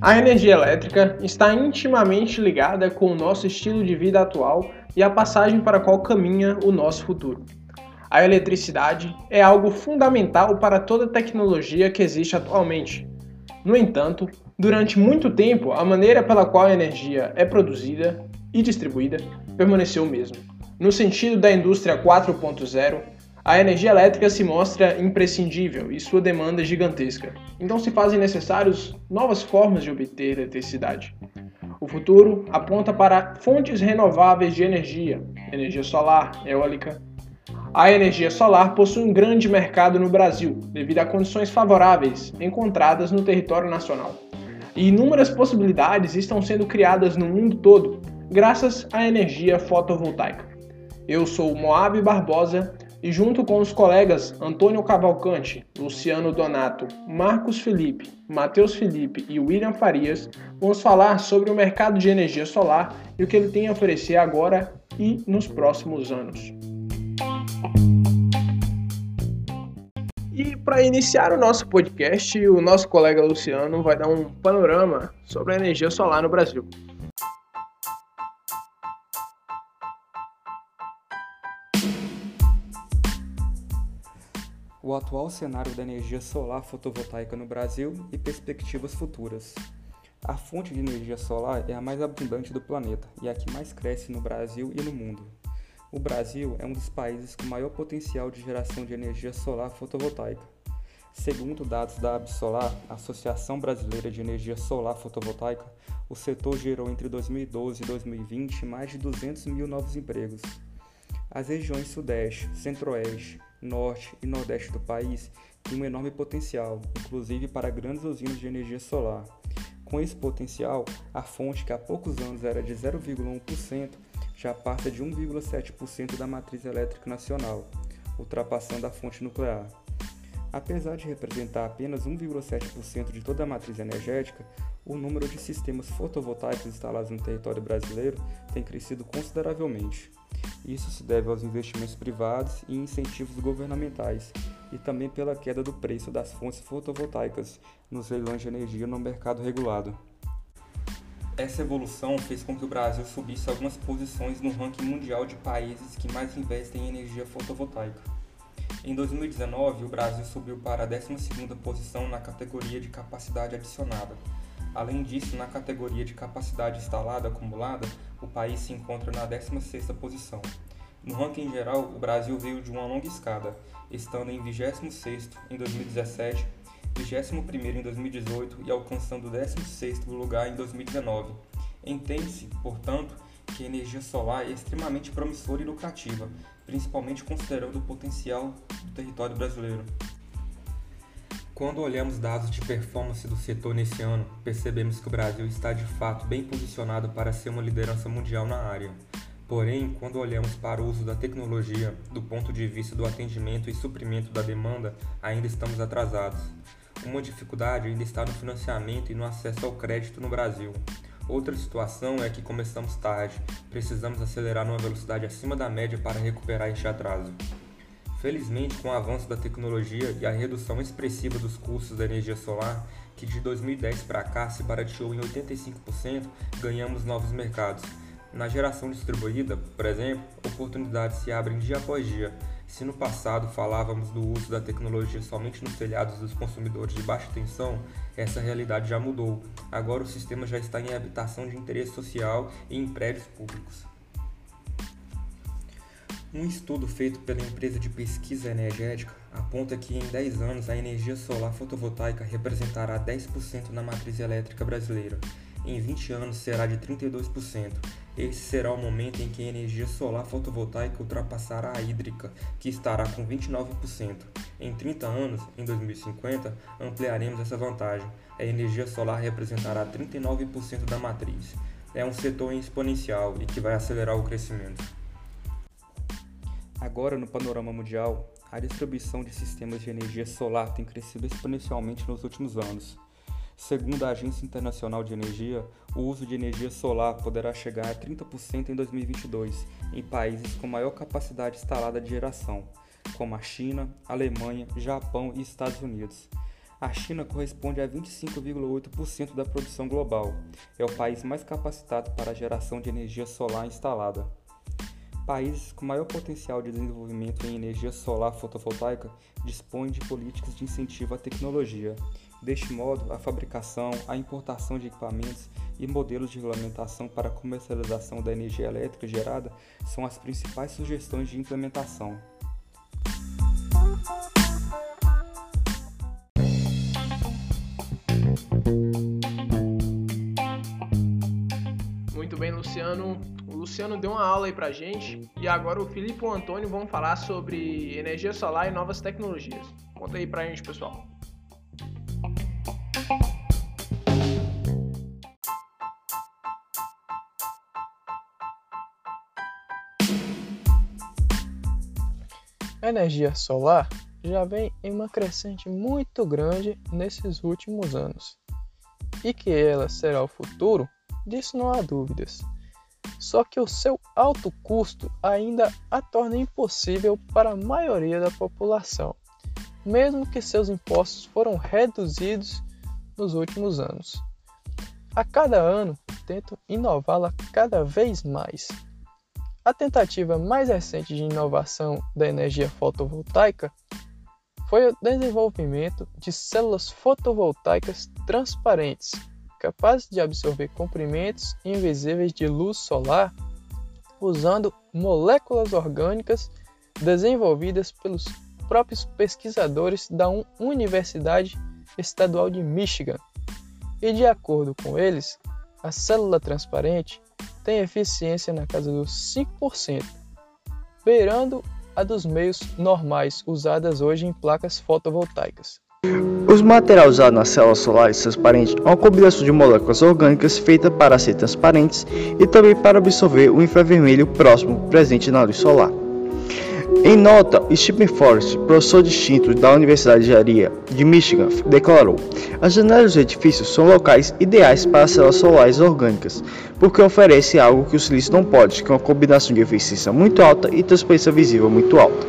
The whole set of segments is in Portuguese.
A energia elétrica está intimamente ligada com o nosso estilo de vida atual e a passagem para qual caminha o nosso futuro. A eletricidade é algo fundamental para toda tecnologia que existe atualmente. No entanto, durante muito tempo, a maneira pela qual a energia é produzida e distribuída permaneceu o mesmo. No sentido da indústria 4.0, a energia elétrica se mostra imprescindível e sua demanda é gigantesca. Então se fazem necessários novas formas de obter eletricidade. O futuro aponta para fontes renováveis de energia, energia solar, eólica. A energia solar possui um grande mercado no Brasil, devido a condições favoráveis encontradas no território nacional. E inúmeras possibilidades estão sendo criadas no mundo todo, graças à energia fotovoltaica. Eu sou Moab Barbosa e junto com os colegas Antônio Cavalcante, Luciano Donato, Marcos Felipe, Matheus Felipe e William Farias, vamos falar sobre o mercado de energia solar e o que ele tem a oferecer agora e nos próximos anos. E para iniciar o nosso podcast, o nosso colega Luciano vai dar um panorama sobre a energia solar no Brasil. O atual cenário da energia solar fotovoltaica no Brasil e perspectivas futuras. A fonte de energia solar é a mais abundante do planeta e a que mais cresce no Brasil e no mundo. O Brasil é um dos países com maior potencial de geração de energia solar fotovoltaica. Segundo dados da Absolar, Associação Brasileira de Energia Solar Fotovoltaica, o setor gerou entre 2012 e 2020 mais de 200 mil novos empregos. As regiões Sudeste, Centro-Oeste, norte e nordeste do país tem um enorme potencial, inclusive para grandes usinas de energia solar. Com esse potencial, a fonte que há poucos anos era de 0,1% já passa de 1,7% da matriz elétrica nacional, ultrapassando a fonte nuclear. Apesar de representar apenas 1,7% de toda a matriz energética, o número de sistemas fotovoltaicos instalados no território brasileiro tem crescido consideravelmente. Isso se deve aos investimentos privados e incentivos governamentais, e também pela queda do preço das fontes fotovoltaicas nos leilões de energia no mercado regulado. Essa evolução fez com que o Brasil subisse algumas posições no ranking mundial de países que mais investem em energia fotovoltaica. Em 2019, o Brasil subiu para a 12ª posição na categoria de capacidade adicionada, Além disso, na categoria de capacidade instalada acumulada, o país se encontra na 16ª posição. No ranking geral, o Brasil veio de uma longa escada, estando em 26º em 2017, 21º em 2018 e alcançando o 16º lugar em 2019. Entende-se, portanto, que a energia solar é extremamente promissora e lucrativa, principalmente considerando o potencial do território brasileiro. Quando olhamos dados de performance do setor nesse ano, percebemos que o Brasil está de fato bem posicionado para ser uma liderança mundial na área. Porém, quando olhamos para o uso da tecnologia do ponto de vista do atendimento e suprimento da demanda, ainda estamos atrasados. Uma dificuldade ainda está no financiamento e no acesso ao crédito no Brasil. Outra situação é que começamos tarde, precisamos acelerar numa velocidade acima da média para recuperar este atraso. Felizmente, com o avanço da tecnologia e a redução expressiva dos custos da energia solar, que de 2010 para cá se barateou em 85%, ganhamos novos mercados. Na geração distribuída, por exemplo, oportunidades se abrem dia após dia. Se no passado falávamos do uso da tecnologia somente nos telhados dos consumidores de baixa tensão, essa realidade já mudou. Agora o sistema já está em habitação de interesse social e em prédios públicos. Um estudo feito pela empresa de pesquisa energética aponta que em 10 anos a energia solar fotovoltaica representará 10% na matriz elétrica brasileira. Em 20 anos será de 32%. Esse será o momento em que a energia solar fotovoltaica ultrapassará a hídrica, que estará com 29%. Em 30 anos, em 2050, ampliaremos essa vantagem. A energia solar representará 39% da matriz. É um setor exponencial e que vai acelerar o crescimento. Agora, no panorama mundial, a distribuição de sistemas de energia solar tem crescido exponencialmente nos últimos anos. Segundo a Agência Internacional de Energia, o uso de energia solar poderá chegar a 30% em 2022 em países com maior capacidade instalada de geração, como a China, Alemanha, Japão e Estados Unidos. A China corresponde a 25,8% da produção global. É o país mais capacitado para a geração de energia solar instalada. Países com maior potencial de desenvolvimento em energia solar fotovoltaica dispõem de políticas de incentivo à tecnologia. Deste modo, a fabricação, a importação de equipamentos e modelos de regulamentação para a comercialização da energia elétrica gerada são as principais sugestões de implementação. Muito bem, Luciano. Luciano deu uma aula aí pra gente e agora o Filipe e o Antônio vão falar sobre energia solar e novas tecnologias. Conta aí pra gente, pessoal. A energia solar já vem em uma crescente muito grande nesses últimos anos. E que ela será o futuro, disso não há dúvidas. Só que o seu alto custo ainda a torna impossível para a maioria da população, mesmo que seus impostos foram reduzidos nos últimos anos. A cada ano, tentam inová-la cada vez mais. A tentativa mais recente de inovação da energia fotovoltaica foi o desenvolvimento de células fotovoltaicas transparentes, capazes de absorver comprimentos invisíveis de luz solar usando moléculas orgânicas desenvolvidas pelos próprios pesquisadores da Universidade Estadual de Michigan. E de acordo com eles, a célula transparente tem eficiência na casa dos 5%, beirando a dos meios normais usadas hoje em placas fotovoltaicas. Os materiais usados nas células solares transparentes são uma combinação de moléculas orgânicas feitas para ser transparentes e também para absorver o infravermelho próximo presente na luz solar. Em nota, Stephen Forrest, professor distinto da Universidade de Engenharia de Michigan, declarou: As janelas dos edifícios são locais ideais para células solares orgânicas, porque oferece algo que o silício não pode, que é uma combinação de eficiência muito alta e transparência visível muito alta.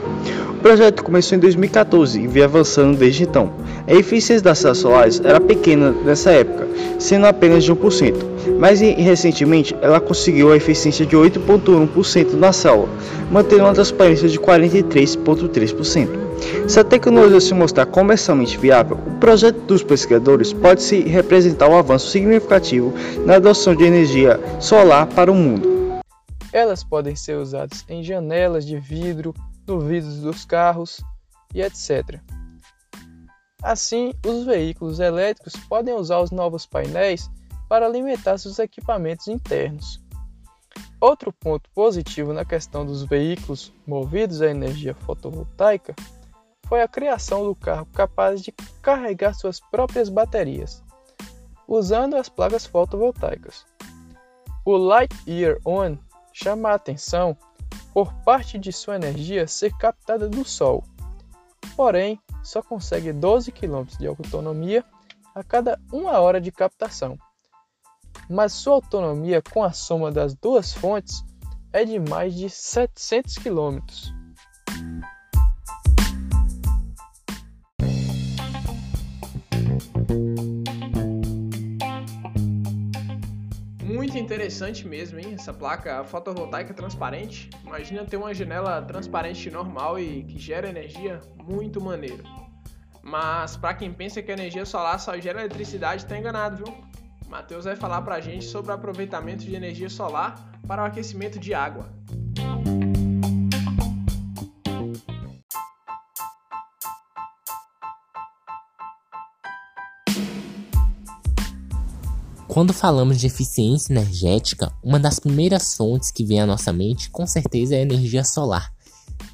O projeto começou em 2014 e vem avançando desde então. A eficiência das células solares era pequena nessa época, sendo apenas de 1%, mas recentemente ela conseguiu a eficiência de 8,1% na célula, mantendo uma transparência de 43,3%. Se a tecnologia se mostrar comercialmente viável, o projeto dos pesquisadores pode se representar um avanço significativo na adoção de energia solar para o mundo. Elas podem ser usadas em janelas de vidro, no vidro dos carros e etc. Assim, os veículos elétricos podem usar os novos painéis para alimentar seus equipamentos internos. Outro ponto positivo na questão dos veículos movidos a energia fotovoltaica foi a criação do carro capaz de carregar suas próprias baterias, usando as placas fotovoltaicas. O Lightyear On chama a atenção por parte de sua energia ser captada do Sol. Porém, só consegue 12 km de autonomia a cada uma hora de captação. Mas sua autonomia com a soma das duas fontes é de mais de 700 km. Muito interessante mesmo, hein? Essa placa fotovoltaica transparente. Imagina ter uma janela transparente normal e que gera energia, muito maneiro. Mas para quem pensa que a energia solar só gera eletricidade, tá enganado, viu? Matheus vai falar pra gente sobre o aproveitamento de energia solar para o aquecimento de água. Quando falamos de eficiência energética, uma das primeiras fontes que vem à nossa mente com certeza é a energia solar,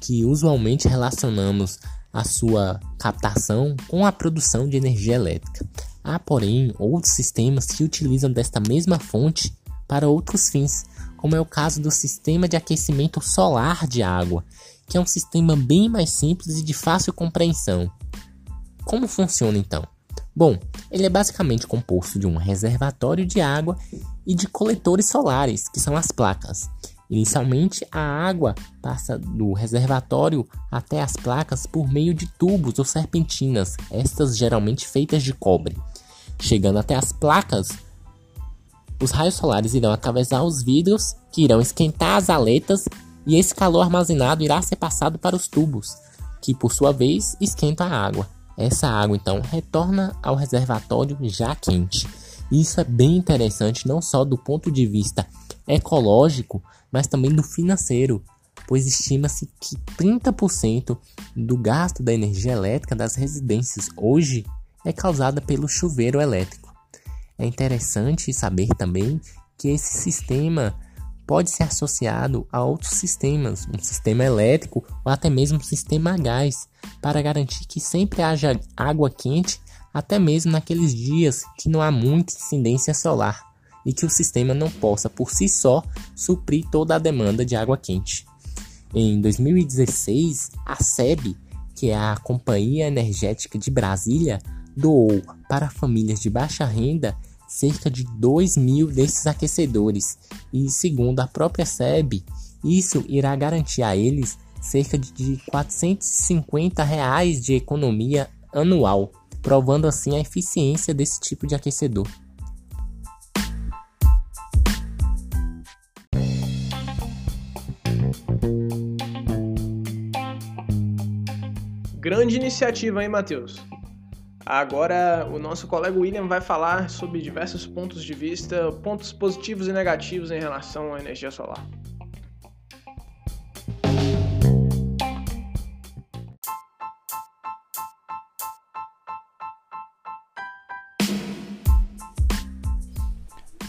que usualmente relacionamos a sua captação com a produção de energia elétrica. Há, porém, outros sistemas que utilizam desta mesma fonte para outros fins, como é o caso do sistema de aquecimento solar de água, que é um sistema bem mais simples e de fácil compreensão. Como funciona então? Bom, ele é basicamente composto de um reservatório de água e de coletores solares, que são as placas. Inicialmente, a água passa do reservatório até as placas por meio de tubos ou serpentinas, estas geralmente feitas de cobre. Chegando até as placas, os raios solares irão atravessar os vidros, que irão esquentar as aletas, e esse calor armazenado irá ser passado para os tubos, que por sua vez esquentam a água. Essa água então retorna ao reservatório já quente. Isso é bem interessante não só do ponto de vista ecológico, mas também do financeiro, pois estima-se que 30% do gasto da energia elétrica das residências hoje é causada pelo chuveiro elétrico. É interessante saber também que esse sistema pode ser associado a outros sistemas, um sistema elétrico ou até mesmo um sistema a gás, para garantir que sempre haja água quente, até mesmo naqueles dias que não há muita incidência solar e que o sistema não possa por si só suprir toda a demanda de água quente. Em 2016, a SEB, que é a Companhia Energética de Brasília, doou para famílias de baixa renda cerca de 2 mil desses aquecedores e, segundo a própria SEB, isso irá garantir a eles cerca de 450 reais de economia anual, provando assim a eficiência desse tipo de aquecedor. Grande iniciativa, hein, Matheus? Agora, o nosso colega William vai falar sobre diversos pontos de vista, pontos positivos e negativos em relação à energia solar.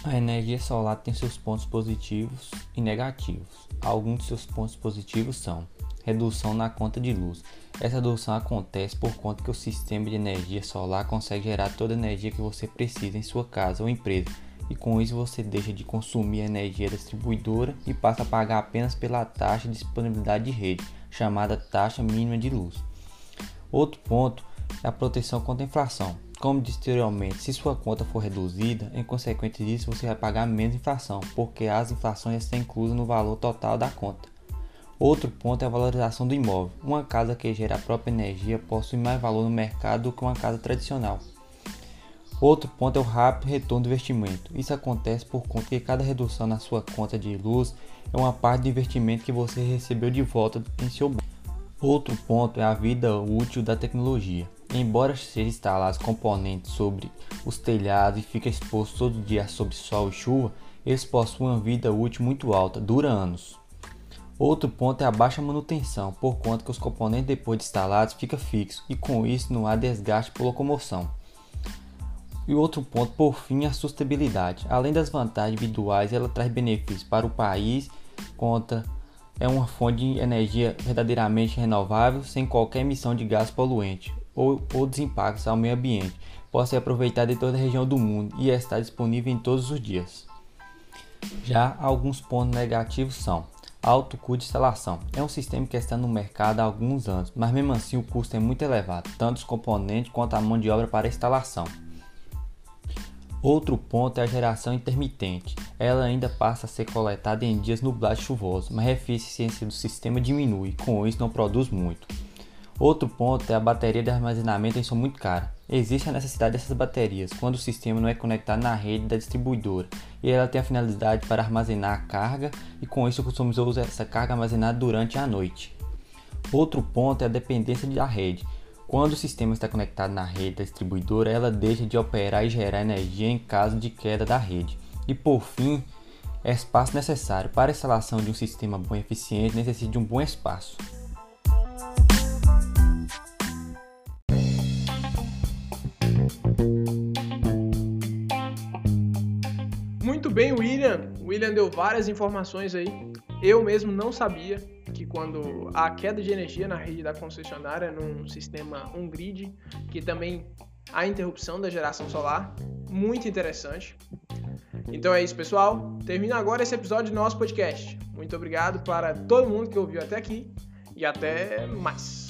A energia solar tem seus pontos positivos e negativos. Alguns de seus pontos positivos são redução na conta de luz. Essa redução acontece por conta que o sistema de energia solar consegue gerar toda a energia que você precisa em sua casa ou empresa, e com isso você deixa de consumir a energia distribuidora e passa a pagar apenas pela taxa de disponibilidade de rede, chamada taxa mínima de luz. Outro ponto é a proteção contra a inflação. Como disse anteriormente, se sua conta for reduzida, em consequência disso você vai pagar menos inflação, porque as inflações estão inclusas no valor total da conta. Outro ponto é a valorização do imóvel. Uma casa que gera a própria energia possui mais valor no mercado do que uma casa tradicional. Outro ponto é o rápido retorno do investimento. Isso acontece por conta que cada redução na sua conta de luz é uma parte do investimento que você recebeu de volta em seu bolso. Outro ponto é a vida útil da tecnologia. Embora sejam instalados componentes sobre os telhados e fiquem expostos todo dia sob sol e chuva, eles possuem uma vida útil muito alta, dura anos. Outro ponto é a baixa manutenção, por conta que os componentes depois de instalados ficam fixos e com isso não há desgaste por locomoção. E outro ponto, por fim, a sustentabilidade. Além das vantagens individuais, ela traz benefícios para o país, conta é uma fonte de energia verdadeiramente renovável, sem qualquer emissão de gás poluente ou outros impactos ao meio ambiente. Pode ser aproveitada em toda a região do mundo e está disponível em todos os dias. Já alguns pontos negativos são Alto custo de instalação. É um sistema que está no mercado há alguns anos, mas mesmo assim o custo é muito elevado, tanto os componentes quanto a mão de obra para a instalação. Outro ponto é a geração intermitente. Ela ainda passa a ser coletada em dias nublados chuvosos, mas a eficiência do sistema diminui, com isso não produz muito. Outro ponto é a bateria de armazenamento em são muito cara. Existe a necessidade dessas baterias quando o sistema não é conectado na rede da distribuidora e ela tem a finalidade para armazenar a carga e com isso o consumidor usa essa carga armazenada durante a noite. Outro ponto é a dependência da rede. Quando o sistema está conectado na rede da distribuidora, ela deixa de operar e gerar energia em caso de queda da rede. E por fim, é espaço necessário para a instalação de um sistema bom e eficiente necessita de um bom espaço. Muito bem, William. William deu várias informações aí. Eu mesmo não sabia que quando a queda de energia na rede da concessionária num sistema on-grid, que também a interrupção da geração solar, muito interessante. Então é isso, pessoal. Termina agora esse episódio do nosso podcast. Muito obrigado para todo mundo que ouviu até aqui e até mais.